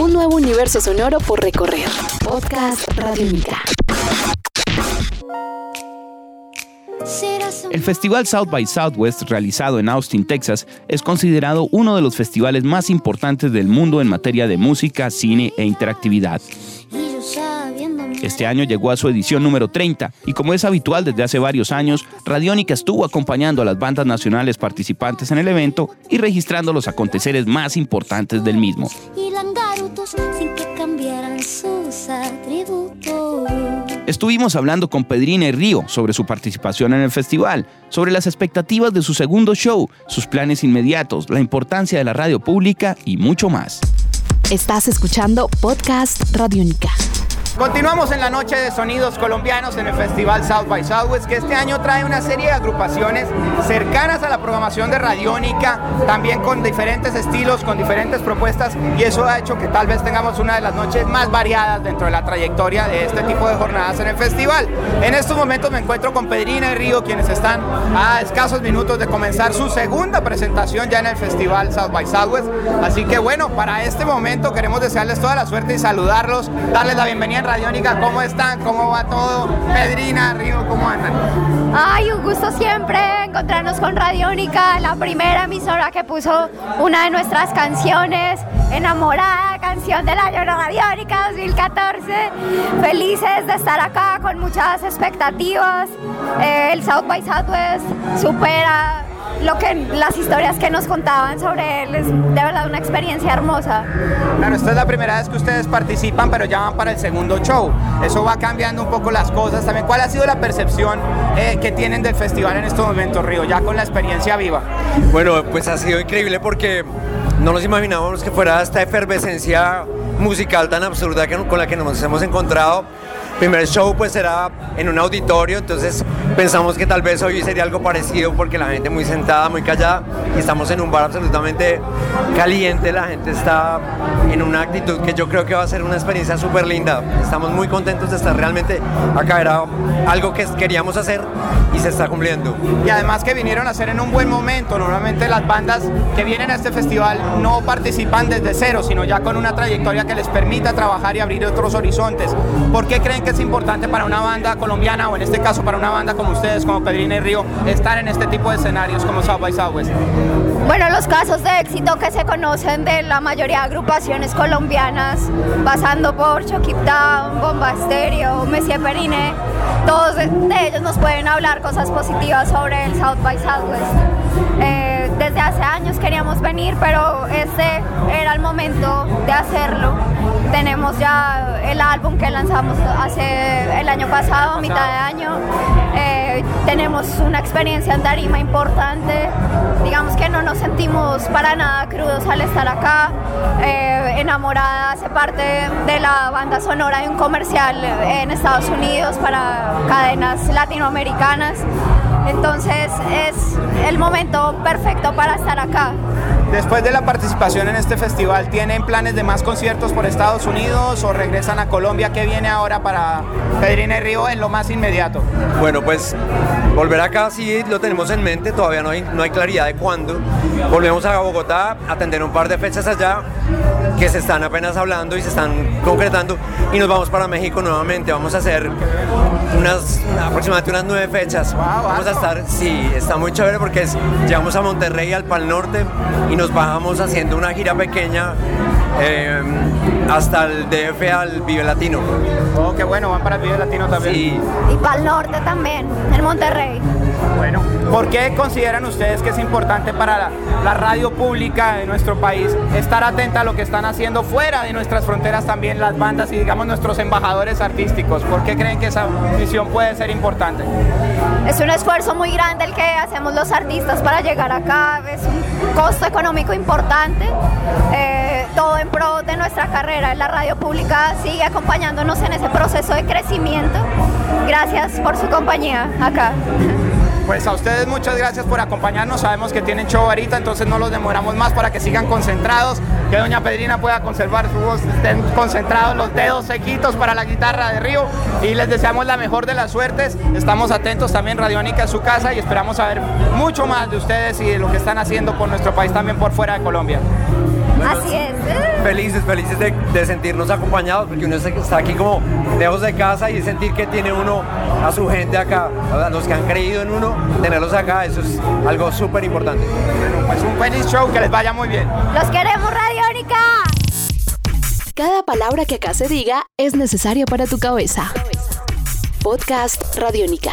Un nuevo universo sonoro por recorrer. Podcast Radiónica. El festival South by Southwest, realizado en Austin, Texas, es considerado uno de los festivales más importantes del mundo en materia de música, cine e interactividad. Este año llegó a su edición número 30 y como es habitual desde hace varios años, Radiónica estuvo acompañando a las bandas nacionales participantes en el evento y registrando los aconteceres más importantes del mismo. Estuvimos hablando con Pedrina y Río sobre su participación en el festival, sobre las expectativas de su segundo show, sus planes inmediatos, la importancia de la radio pública y mucho más. Estás escuchando Podcast Radiónica. Continuamos en la noche de sonidos colombianos en el Festival South by Southwest, que este año trae una serie de agrupaciones cercanas a la programación de Radiónica, también con diferentes estilos, con diferentes propuestas, y eso ha hecho que tal vez tengamos una de las noches más variadas dentro de la trayectoria de este tipo de jornadas en el festival. En estos momentos me encuentro con Pedrina y Río, quienes están a escasos minutos de comenzar su segunda presentación ya en el Festival South by Southwest. Así que bueno, para este momento queremos desearles toda la suerte y saludarlos, darles la bienvenida Radiónica, ¿cómo están? ¿Cómo va todo? Pedrina, Río, ¿cómo andan? Ay, un gusto siempre encontrarnos con Radiónica, la primera emisora que puso una de nuestras canciones, Enamorada, canción del año Radiónica 2014. Felices de estar acá con muchas expectativas. Eh, el South by Southwest supera lo que las historias que nos contaban sobre él es de verdad una experiencia hermosa. Claro, esta es la primera vez que ustedes participan, pero ya van para el segundo show. Eso va cambiando un poco las cosas. También, ¿cuál ha sido la percepción eh, que tienen del festival en estos momentos, Río, ya con la experiencia viva? Bueno, pues ha sido increíble porque no nos imaginábamos que fuera esta efervescencia musical tan absurda que, con la que nos hemos encontrado primer show pues era en un auditorio, entonces pensamos que tal vez hoy sería algo parecido porque la gente muy sentada, muy callada y estamos en un bar absolutamente caliente, la gente está en una actitud que yo creo que va a ser una experiencia súper linda. Estamos muy contentos de estar realmente acá, era algo que queríamos hacer y se está cumpliendo. Y además que vinieron a hacer en un buen momento, normalmente las bandas que vienen a este festival no participan desde cero, sino ya con una trayectoria que les permita trabajar y abrir otros horizontes. ¿Por qué creen que es importante para una banda colombiana o en este caso para una banda como ustedes, como Pedrina y Río, estar en este tipo de escenarios como South by Southwest? Bueno, los casos de éxito que se conocen de la mayoría de agrupaciones colombianas, pasando por Chokip Down, Bomba Estéreo, Messier todos de ellos nos pueden hablar cosas positivas sobre el South by Southwest. Eh, desde hace años queríamos venir, pero este era el momento de hacerlo. Tenemos ya el álbum que lanzamos hace el año pasado, mitad de año. Eh, tenemos una experiencia en Darima importante. Digamos que no nos sentimos para nada crudos al estar acá. Eh, enamorada hace parte de la banda sonora de un comercial en Estados Unidos para cadenas latinoamericanas. Entonces es el momento perfecto para estar acá. Después de la participación en este festival, ¿tienen planes de más conciertos por Estados Unidos o regresan a Colombia? ¿Qué viene ahora para Pedrina y Río en lo más inmediato? Bueno, pues volver acá sí lo tenemos en mente, todavía no hay, no hay claridad de cuándo. Volvemos a Bogotá, a atender un par de fechas allá que se están apenas hablando y se están concretando y nos vamos para México nuevamente. Vamos a hacer unas aproximadamente unas nueve fechas. Vamos a estar, sí, está muy chévere porque es, llegamos a Monterrey, al Pal Norte y nos bajamos haciendo una gira pequeña eh, hasta el DF al Vive Latino. Oh, qué bueno, van para el Vive Latino también. Sí. Y para el norte también, en Monterrey. Bueno, ¿por qué consideran ustedes que es importante para la, radio pública de nuestro país estar atenta a lo que están haciendo fuera de nuestras fronteras también las bandas y digamos nuestros embajadores artísticos? ¿Por qué creen que esa misión puede ser importante? Es un esfuerzo muy grande el que hacemos los artistas para llegar acá, es un costo económico importante. Eh, todo en pro de nuestra carrera. La radio pública sigue acompañándonos en ese proceso de crecimiento. Gracias por su compañía acá. Pues a ustedes muchas gracias por acompañarnos. Sabemos que tienen show ahorita, entonces no los demoramos más para que sigan concentrados, que doña Pedrina pueda conservar su voz, estén concentrados los dedos sequitos para la guitarra de Río y les deseamos la mejor de las suertes. Estamos atentos también Radiónica en su casa y esperamos saber mucho más de ustedes y de lo que están haciendo por nuestro país también por fuera de Colombia. Así es. felices, felices de, sentirnos acompañados, porque uno está aquí como lejos de casa y sentir que tiene uno a su gente acá, a los que han creído en uno, tenerlos acá, eso es algo súper importante. Pues un feliz show, que les vaya muy bien. Los queremos, Radiónica. Cada palabra que acá se diga es necesaria para tu cabeza. Podcast Radiónica.